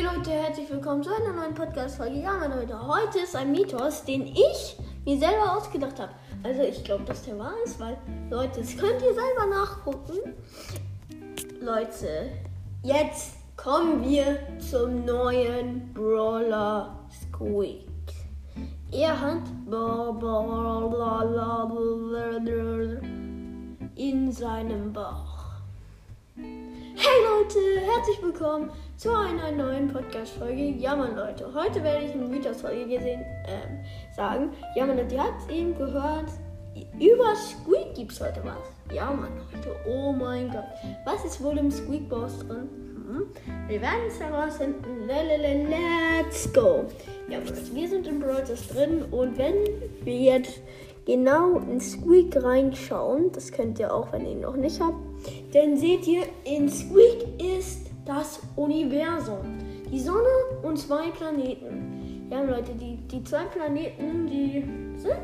Hey Leute, herzlich willkommen zu einer neuen Podcast-Folge. Ja, meine Leute, heute ist ein Mythos, den ich mir selber ausgedacht habe. Also ich glaube, dass der wahr ist, weil, Leute, das könnt ihr selber nachgucken. Leute, jetzt kommen wir zum neuen Brawler Squeak. Er hat in seinem Bauch. Hey Leute, herzlich willkommen zu einer neuen Podcast-Folge. Ja, Mann, Leute, heute werde ich eine Mythos-Folge gesehen, ähm, sagen. Ja, Mann, ihr habt es eben gehört. Über Squeak gibt es heute was. Ja, Mann, Leute, oh mein Gott. Was ist wohl im Squeak-Boss drin? Hm? Wir werden es herausfinden. Let's go. Ja, Leute, wir sind im Brawl drin und wenn wir jetzt genau in Squeak reinschauen, das könnt ihr auch, wenn ihr ihn noch nicht habt, dann seht ihr, in Squeak ist das Universum. Die Sonne und zwei Planeten. Ja, Leute, die, die zwei Planeten, die sind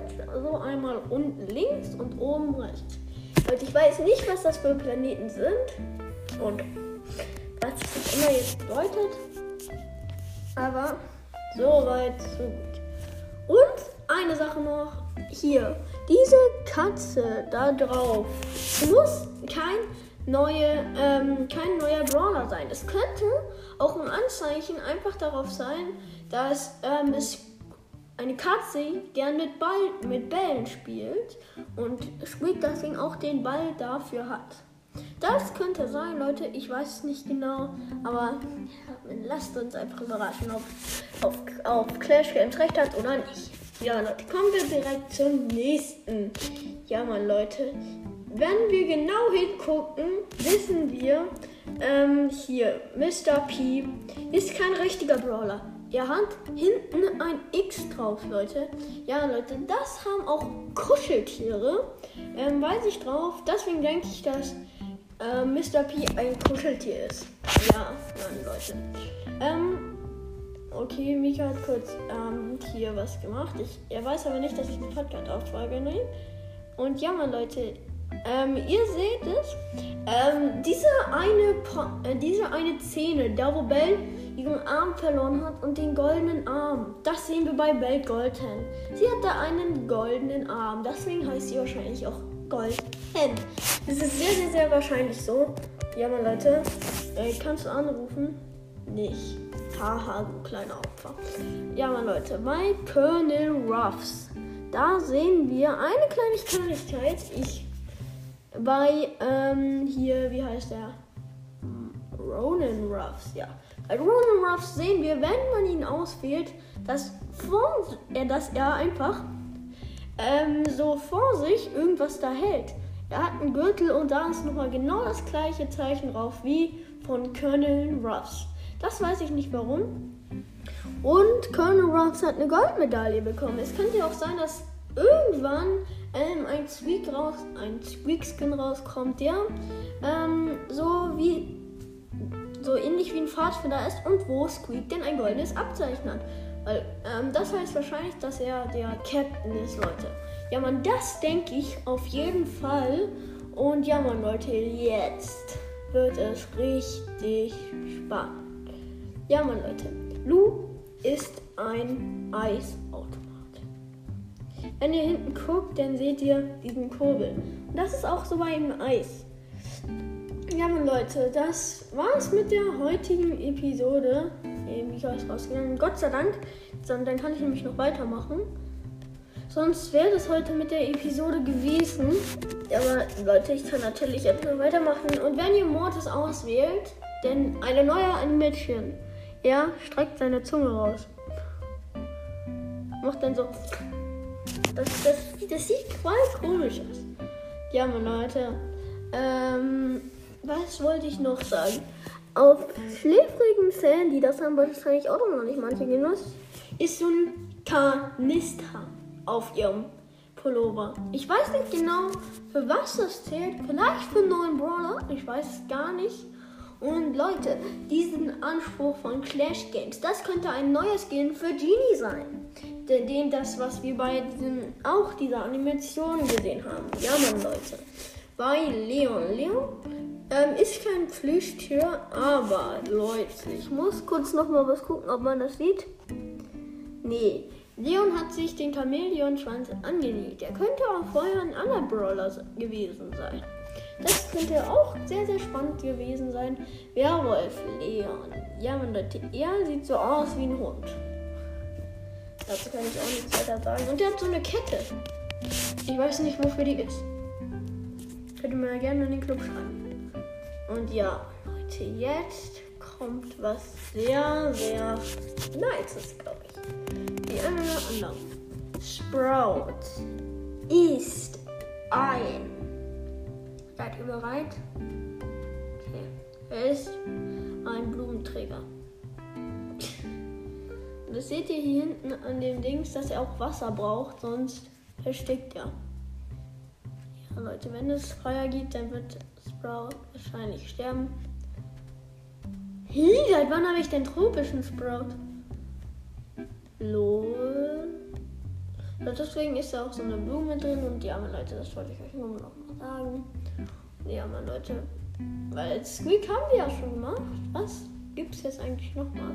so einmal unten links und oben rechts. Leute, ich weiß nicht, was das für Planeten sind und was das immer jetzt bedeutet. Aber so weit, so gut. Und eine Sache noch. Hier, diese Katze da drauf muss kein neue, ähm, kein neuer Brawler sein. Es könnte auch ein Anzeichen einfach darauf sein, dass ähm, es eine Katze gern mit, Ball, mit Bällen spielt und Squeak deswegen auch den Ball dafür hat. Das könnte sein, Leute. Ich weiß es nicht genau, aber lasst uns einfach überraschen, ob, ob, ob Clash Games recht hat oder nicht. Ja, Leute, kommen wir direkt zum nächsten. Ja, Mann, Leute. Wenn wir genau hingucken, wissen wir, ähm, hier, Mr. P ist kein richtiger Brawler. Er hat hinten ein X drauf, Leute. Ja, Leute, das haben auch Kuscheltiere. Ähm, weiß ich drauf. Deswegen denke ich, dass äh, Mr. P ein Kuscheltier ist. Ja, nein, Leute. Ähm, okay, Mika hat kurz ähm, hier was gemacht. Ich, er weiß aber nicht, dass ich eine Podcast-Auftrage nehme. Und ja, meine Leute, ähm, ihr seht es. Ähm, diese, eine, äh, diese eine Szene, da wo Belle ihren Arm verloren hat und den goldenen Arm, das sehen wir bei Belle Golden. Sie hat da einen goldenen Arm, deswegen heißt sie wahrscheinlich auch Golden. Das ist sehr, sehr, sehr wahrscheinlich so. Ja, meine Leute, äh, kannst du anrufen? Nicht. Haha, du kleiner Opfer. Ja, meine Leute, bei Colonel Ruffs, da sehen wir eine kleine Kleinigkeit. Ich bei ähm, hier, wie heißt der? Ronan Ruffs, ja. Bei Ronan Ruffs sehen wir, wenn man ihn auswählt, dass, vor, äh, dass er einfach ähm, so vor sich irgendwas da hält. Er hat einen Gürtel und da ist nochmal genau das gleiche Zeichen drauf wie von Colonel Ruffs. Das weiß ich nicht warum. Und Colonel Ruffs hat eine Goldmedaille bekommen. Es könnte ja auch sein, dass irgendwann ähm, ein Squeak raus, ein Squeak-Skin rauskommt, der ähm, so wie so ähnlich wie ein Pfadfinder ist und wo Squeak denn ein goldenes Abzeichen hat. Weil ähm, das heißt wahrscheinlich, dass er der Captain ist, Leute. Ja, man, das denke ich auf jeden Fall. Und ja, man, Leute, jetzt wird es richtig spannend. Ja, man, Leute, Lou ist ein Eisautomat. Wenn ihr hinten guckt, dann seht ihr diesen Kurbel. Und das ist auch so bei dem Eis. Ja, meine Leute, das war's mit der heutigen Episode. Wie ist rausgegangen. Gott sei Dank. Dann kann ich nämlich noch weitermachen. Sonst wäre das heute mit der Episode gewesen. Aber Leute, ich kann natürlich jetzt noch weitermachen. Und wenn ihr Mortis auswählt, denn eine neue Animation. Er streckt seine Zunge raus. Macht dann so. Das, das, das sieht voll komisch aus. Ja, meine Leute. Ähm, was wollte ich noch sagen? Auf schläfrigen Sandy, das haben wahrscheinlich auch noch nicht manche genutzt, ist so ein Kanister auf ihrem Pullover. Ich weiß nicht genau, für was das zählt. Vielleicht für einen neuen Brawler. Ich weiß es gar nicht. Und Leute, diesen Anspruch von Clash Games, das könnte ein neues Skin für Genie sein dem das, was wir bei diesem, auch dieser Animation gesehen haben. Ja, Mann, Leute. Bei Leon. Leon Ähm, ist kein Plüschtier, aber Leute, ich muss kurz noch mal was gucken, ob man das sieht. Nee, Leon hat sich den Chamäleonschwanz angelegt. Er könnte auch vorher ein anderer Brawler gewesen sein. Das könnte auch sehr, sehr spannend gewesen sein. Werwolf Leon. Ja, man Leute, er sieht so aus wie ein Hund. Dazu kann ich auch nichts weiter sagen. Und der hat so eine Kette. Ich weiß nicht, wofür die ist. Könnt ihr mir gerne in den Club schreiben. Und ja, Leute, jetzt kommt was sehr, sehr Nices, glaube ich. Die eine oder andere. Sprout ist ein. Seid ihr bereit? Okay. Er ist ein Blumenträger. Das seht ihr hier hinten an dem Dings, dass er auch Wasser braucht, sonst erstickt er. Ja, Leute, wenn es Feuer gibt, dann wird Sprout wahrscheinlich sterben. Hi, seit wann habe ich den tropischen Sprout? Lol. Deswegen ist da auch so eine Blume drin und ja, meine Leute, das wollte ich euch nur noch mal sagen. Ja, meine Leute, weil Squeak haben wir ja schon gemacht. Was gibt es jetzt eigentlich noch mal?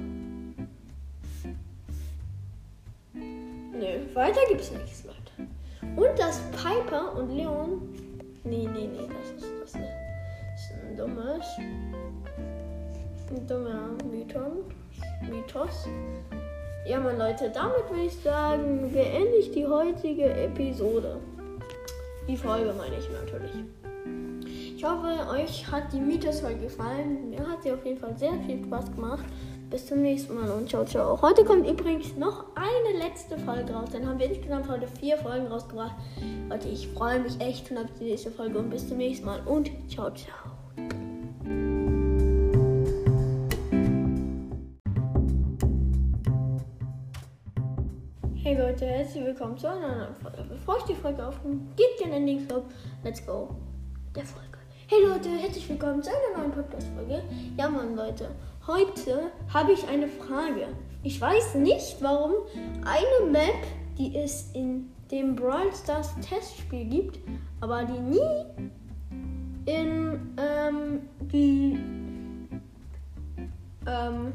Nö, weiter gibt's nichts, Leute. Und das Piper und Leon. Nee, nee, nee, das ist, das ist, ein dummes. Ein dummer. Mythos. Ja, meine Leute, damit würde ich sagen, beende ich die heutige Episode. Die Folge meine ich natürlich. Ich hoffe, euch hat die Mythos-Folge gefallen. Mir hat sie auf jeden Fall sehr viel Spaß gemacht. Bis zum nächsten Mal und ciao, ciao. Heute kommt übrigens noch eine letzte Folge raus. Dann haben wir insgesamt heute vier Folgen rausgebracht. Leute, ich freue mich echt schon auf die nächste Folge und bis zum nächsten Mal und ciao, ciao. Hey Leute, herzlich willkommen zu einer neuen Folge. Bevor ich die Folge aufnehme, gebt gerne in den Club. Let's go. Der Folge. Hey Leute, herzlich willkommen zu einer neuen Podcast-Folge. Ja, Mann, Leute. Heute habe ich eine Frage. Ich weiß nicht, warum eine Map, die es in dem Brawl Stars Testspiel gibt, aber die nie in ähm, die ähm,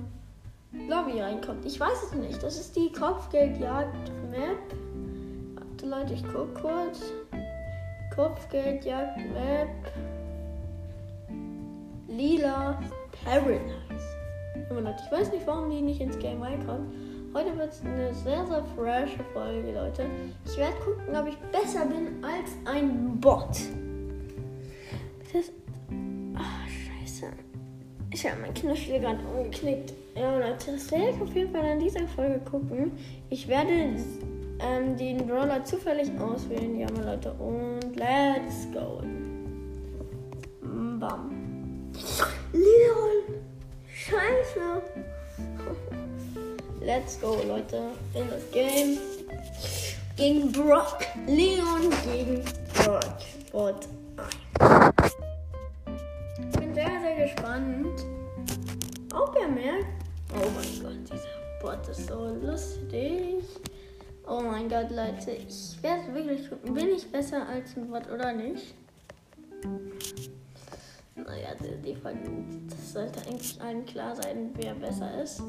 Lobby reinkommt. Ich weiß es nicht. Das ist die Kopfgeldjagd-Map. Warte Leute, ich gucke kurz. Kopfgeldjagd-Map. Lila Paradise. Leute, ich weiß nicht, warum die nicht ins Game reinkommen. Heute wird es eine sehr, sehr frische Folge, Leute. Ich werde gucken, ob ich besser bin als ein Bot. Das. Ach, scheiße. Ich habe mein Knöchel gerade umgeknickt. Ja, Leute, das werde ich auf jeden Fall in dieser Folge gucken. Ich werde ähm, den Brawler zufällig auswählen. Ja, meine Leute. Und let's go. Bam. Leon! Scheiße! Let's go, Leute. In das Game. Gegen Brock. Leon gegen Brock. Bot gespannt, ob er merkt. Oh mein Gott, dieser Bot ist so lustig. Oh mein Gott, Leute. Ich werde wirklich gucken. Bin ich besser als ein Bot oder nicht? Naja, die, die, das sollte eigentlich allen klar sein, wer besser ist.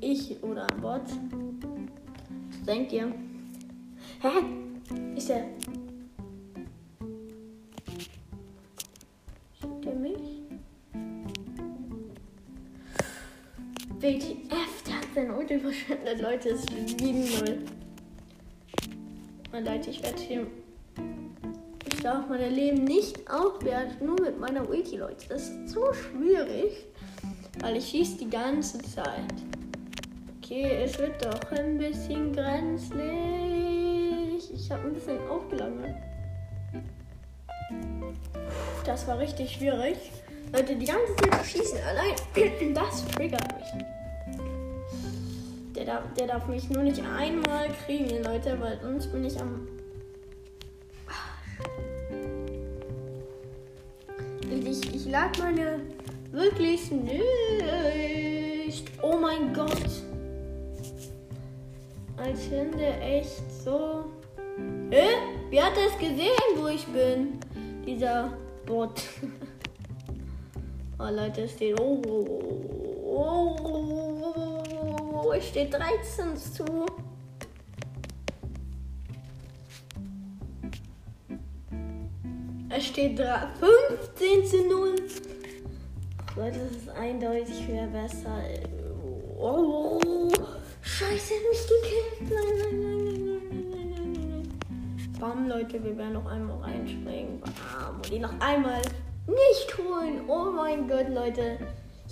Ich oder ein Bot. Was denkt ihr? Hä? Ist er. Ulti verschwendet, Leute. Es ist 7-0. Leute, ich werde hier ich darf mein Leben nicht aufwerten, nur mit meiner Ulti, Leute. Das ist so schwierig, weil ich schieße die ganze Zeit. Okay, es wird doch ein bisschen grenzlich. Ich habe ein bisschen aufgelangt. Das war richtig schwierig. Leute, die ganze Zeit schießen allein. Das triggert mich. Der darf, der darf mich nur nicht einmal kriegen, Leute, weil sonst bin ich am ich, ich lag meine wirklich nicht. Oh mein Gott. Als finde echt so. Hä? Wer hat das gesehen, wo ich bin? Dieser Bot. Oh Leute, es steht. Oh, oh, oh, oh, es steht 13 zu. Es steht 15 zu 0. Leute, das ist eindeutig wer besser. Oh, Scheiße, er hat mich gekillt. Nein, nein, nein, nein, nein, nein, nein, nein. Bam, Leute, wir werden noch einmal reinspringen. Bam, und ihn noch einmal nicht holen. Oh mein Gott, Leute.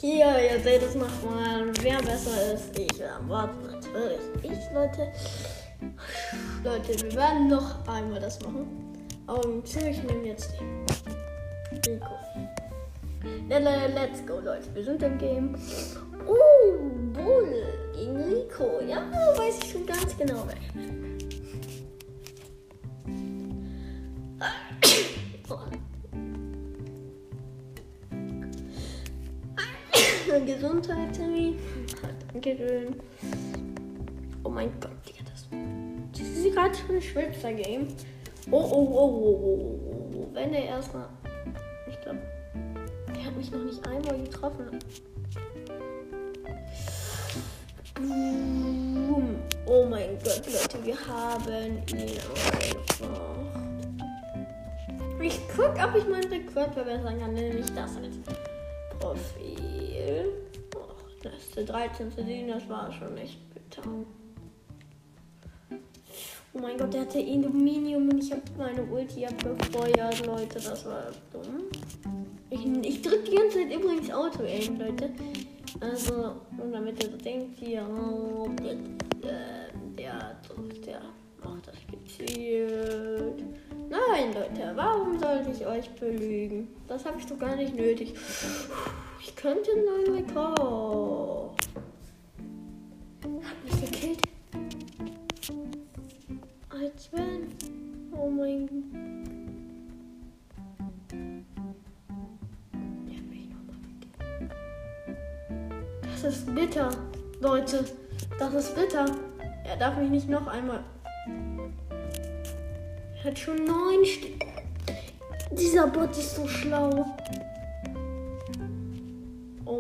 Hier, ihr seht es nochmal. Wer besser ist, ich erwarte natürlich ich, Leute. Leute, wir werden noch einmal das machen. Aber ich nehme jetzt den Rico. Let's go, Leute. Wir sind im Game. Oh, Bull gegen Rico. Ja, weiß ich schon ganz genau, wer ich bin. Gesundheit, Terry. Dankeschön. Oh mein Gott, Digga, das. Das ist gerade schon ein Schwitzer Game. Oh, oh, oh, oh, oh, oh. Wenn er erstmal. Ich glaube, der hat mich noch nicht einmal getroffen. Oh mein Gott, Leute, wir haben ihn einfach. Ich guck, ob ich meinen Rekord verbessern kann, nämlich das als das 13 zu 7, das war schon echt bitter. Oh mein Gott, der hatte Aluminium und ich habe meine Ulti abgefeuert, Leute. Das war dumm. Ich, ich drücke die ganze Zeit übrigens Auto-Aim, Leute. Also, und damit ihr denkt, hier, oh, der, äh, der, der macht das gezielt. Nein, Leute, warum sollte ich euch belügen? Das habe ich doch gar nicht nötig. Ich könnte einen neuen Rekord. Hat mich gekillt. Als wenn. Oh mein Gott. Das ist bitter, Leute. Das ist bitter. Er darf mich nicht noch einmal. Er hat schon neun St Dieser Bot ist so schlau.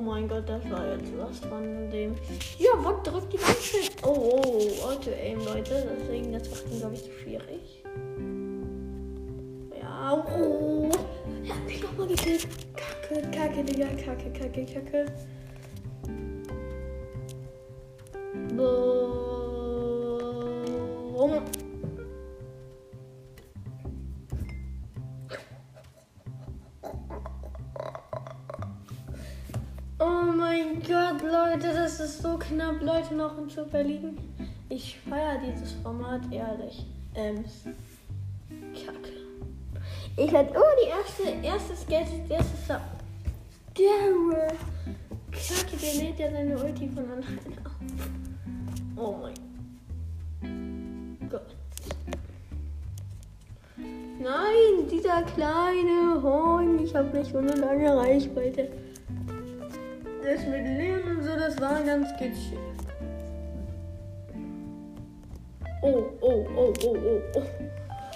Oh mein Gott, das war jetzt was von dem. Ja, Bot drückt die ganze Zeit. Oh, oh, Auto-Aim, Leute. Deswegen, das macht ihn, glaube ich, zu schwierig. Ja, oh. Er hat mich nochmal gekillt. Kacke, kacke, Digga. Kacke, kacke, kacke. Boom. So knapp, Leute, noch im Super liegen. Ich feiere dieses Format ehrlich. Ähm, Kacke. Ich hatte oh, die erste, erstes Geld, erstes Sub. Daryl. Kacke, der lädt ja seine Ulti von alleine auf. Oh mein Gott. Nein, dieser kleine Horn. Ich habe nicht so eine lange Reichweite. Das mit Leon und so, das war ganz gechillt. Oh, oh, oh, oh, oh, oh.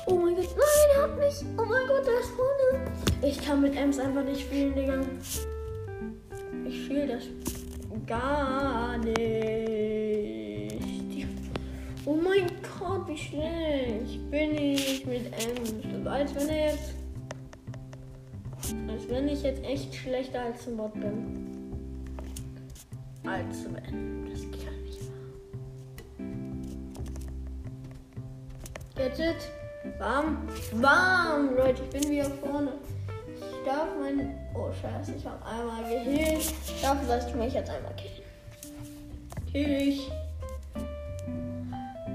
Oh mein Gott, nein, er mich. Oh mein Gott, der ist vorne. Ich kann mit Ems einfach nicht spielen, Digga. Ich fühle das gar nicht. Oh mein Gott, wie schlecht bin ich mit Ems. Als wenn er jetzt. Als wenn ich jetzt echt schlechter als ein Bot bin. Als wenn. Das kann nicht wahr. Gadget. Bam. Bam. Leute, ich bin wieder vorne. Ich darf mein. Oh scheiße, ich habe einmal gehillt. Dafür lasse ich mich jetzt einmal killen. Kill ich.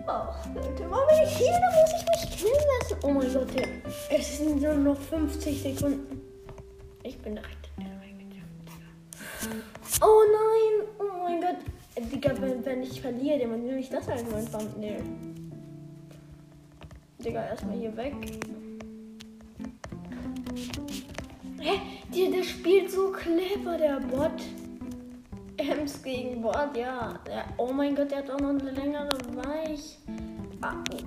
Ach, Leute, warum bin ich hier? Da muss ich mich killen lassen. Oh mein Gott, ja. es sind nur noch 50 Sekunden. Ich bin direkt Digga, wenn, wenn ich verliere, dann nehme ich das als mein Thumbnail. Digga, erstmal hier weg. Hä? Der, der spielt so clever, der Bot. Ems gegen Bord, ja. Der, oh mein Gott, der hat auch noch eine längere Weich. Ah, oh.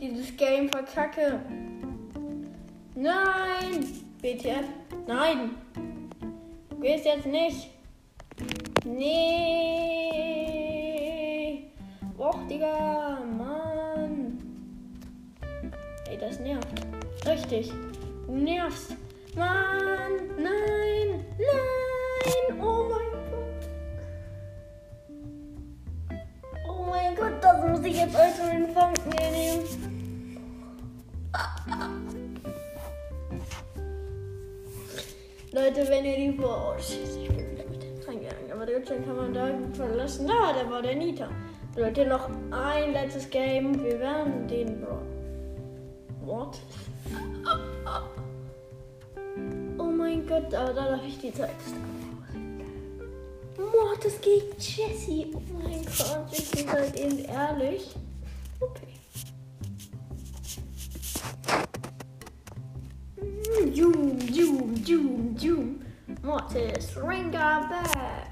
Dieses Game verkacke. Nein! WTF? Nein! Gehst jetzt nicht! Nee! Och, Digga! Mann! Ey, das nervt. Richtig. Du nervst. Mann! Nein! Leute, wenn ihr die vor. Oh, shit, ich bin wieder mit dem reingegangen. Aber Deutschland kann man da gut verlassen. Da, da war der Nita. Leute, noch ein letztes Game. Wir werden den Bro. What? Oh mein Gott, aber da darf ich die Zeit. Mord, das geht Jesse. Oh mein Gott, ich bin halt eben ehrlich. Okay. Zoom, zoom, zoom, zoom. Mortis, Ringa Bat.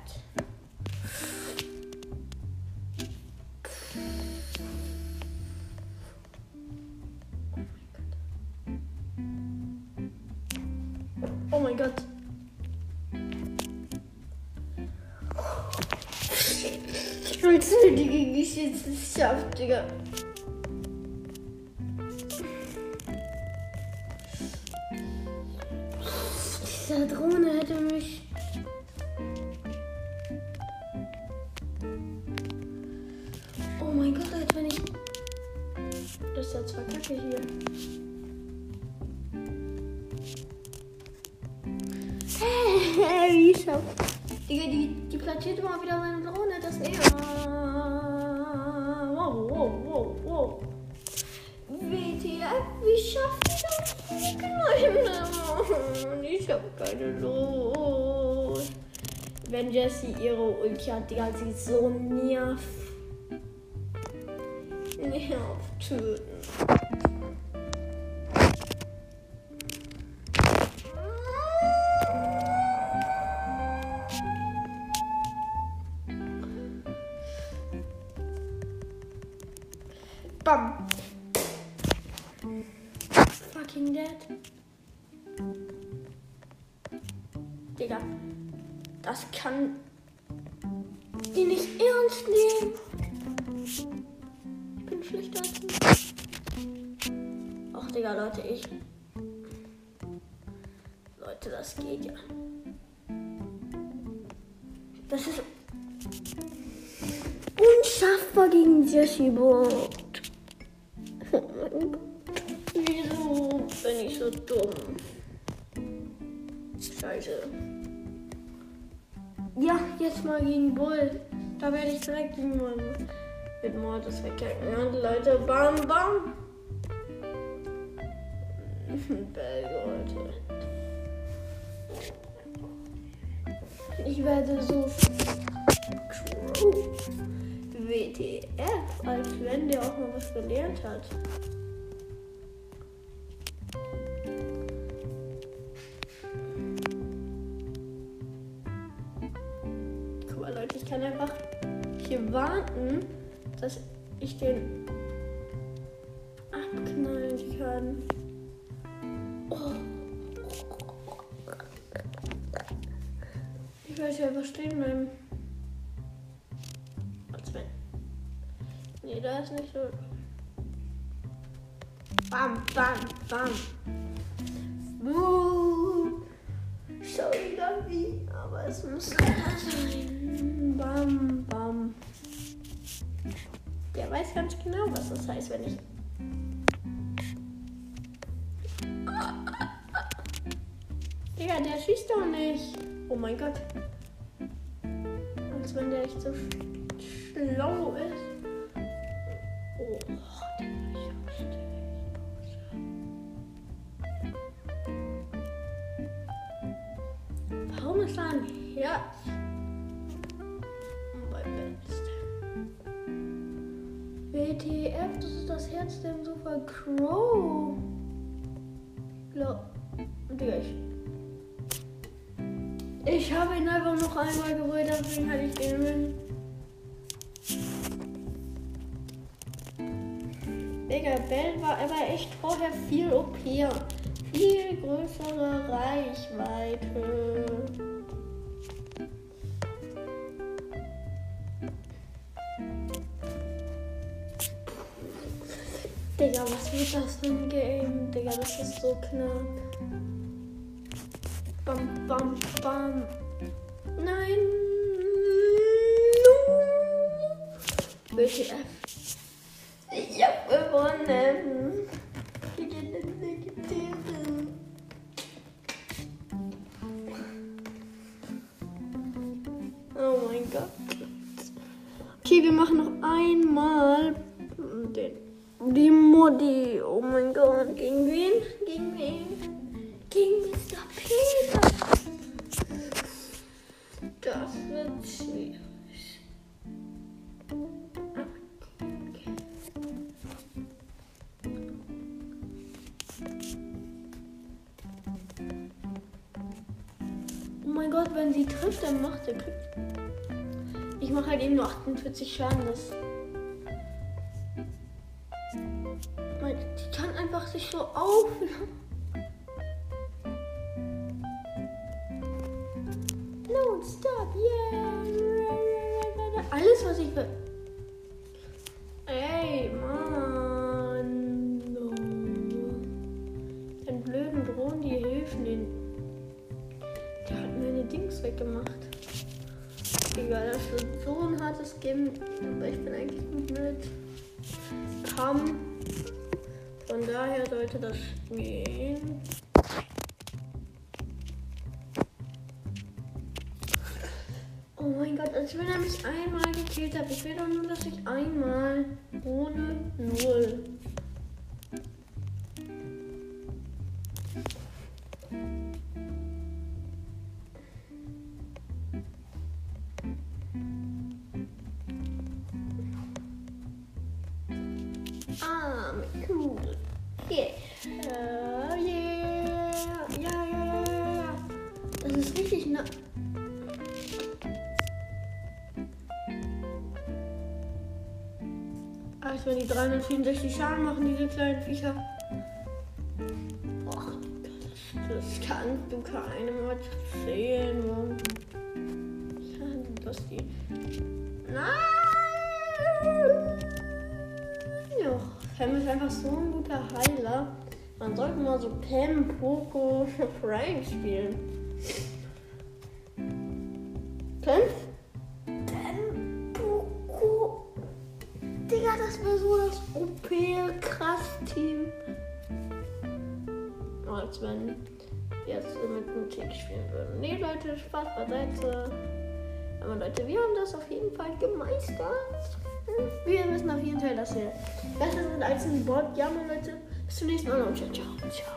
Oh mein Gott. Ich will die Geschichte geschafft, Digga. Diese Drohne hätte mich. Oh mein Gott, als wenn ich. Das ist ja zwar kacke hier. Hey, wie schafft. Digga, die, die platziert immer wieder seine Drohne, das ist eher. Wow, wow, wow, wow. WTF, wie schafft? Nein, ich hab keine Lust. Wenn Jessie ihre Ulti hat, die hat sie so nerv. Nerv töten. Dead. Digga. Das kann die nicht ernst nehmen. Ich bin schlechter als du. Ach, Digga, Leute, ich. Leute, das geht ja. Das ist unschaffbar gegen Jesse Bot. Oh. Wieso bin ich so dumm? Scheiße. Ja, jetzt mal gegen Bull. Da werde ich direkt gegen mit Mortis wegkacken. Und Leute, bam, bam. Leute. Ich werde so. WTF, als wenn der auch mal was gelernt hat. Den abknallen kann. Oh. Ich werde hier einfach stehen bleiben. Nee, da ist nicht so. Bam, bam, bam. Buh. Sorry, Gabi, aber es muss sein. Bam, bam. Der weiß ganz genau, was das heißt, wenn ich. Digga, der schießt doch nicht. Oh mein Gott. Als wenn der echt so sch schlau ist. Das ist das Herz der Sofa Crow. Glaub. Digga, ich. Ich habe ihn einfach noch einmal geholt, deswegen hatte ich den Win. Digga, Bell war aber echt vorher viel OP. Viel größere Reichweite. Digga, was wird das für ein Game? Digga, das ist so knapp. Bam, bam, bam. Nein. WTF. Ich hab gewonnen. Oh mein Gott. Okay, wir machen noch einmal die Modi. Oh mein Gott. Gegen wen? Gegen wen? Gegen Mr. Peter. Das wird schwierig. Oh mein Gott, wenn sie trifft, dann macht er Ich mache halt eben nur 48 Schaden. Das Die kann einfach sich so auf. No, stop, yeah. Alles, was ich will. Ey, Mann. Den blöden Drohnen, die helfen den. Der hat meine Dings weggemacht. Egal, das wird so ein hartes Game. Aber ich bin eigentlich gut mit. Komm. Von daher sollte das gehen. Oh mein Gott, als wenn er mich einmal gekillt hat. Ich will doch nur, dass ich einmal ohne Null. Wenn die 364 Schaden machen, diese kleinen Viecher. Das, das kannst du keinem erzählen, Mann. Ja, dass die. Nein! Ja, Pam ist einfach so ein guter Heiler. Man sollte mal so Pam, Poco, Frank spielen. Team. Als wenn wir jetzt mit einem Tick spielen würden. Nee, Leute, Spaß beiseite. Aber Leute, wir haben das auf jeden Fall gemeistert. Wir wissen auf jeden Fall, dass wir besser sind als ein Bot. Ja, meine Leute. Bis zum nächsten Mal und ciao, ciao.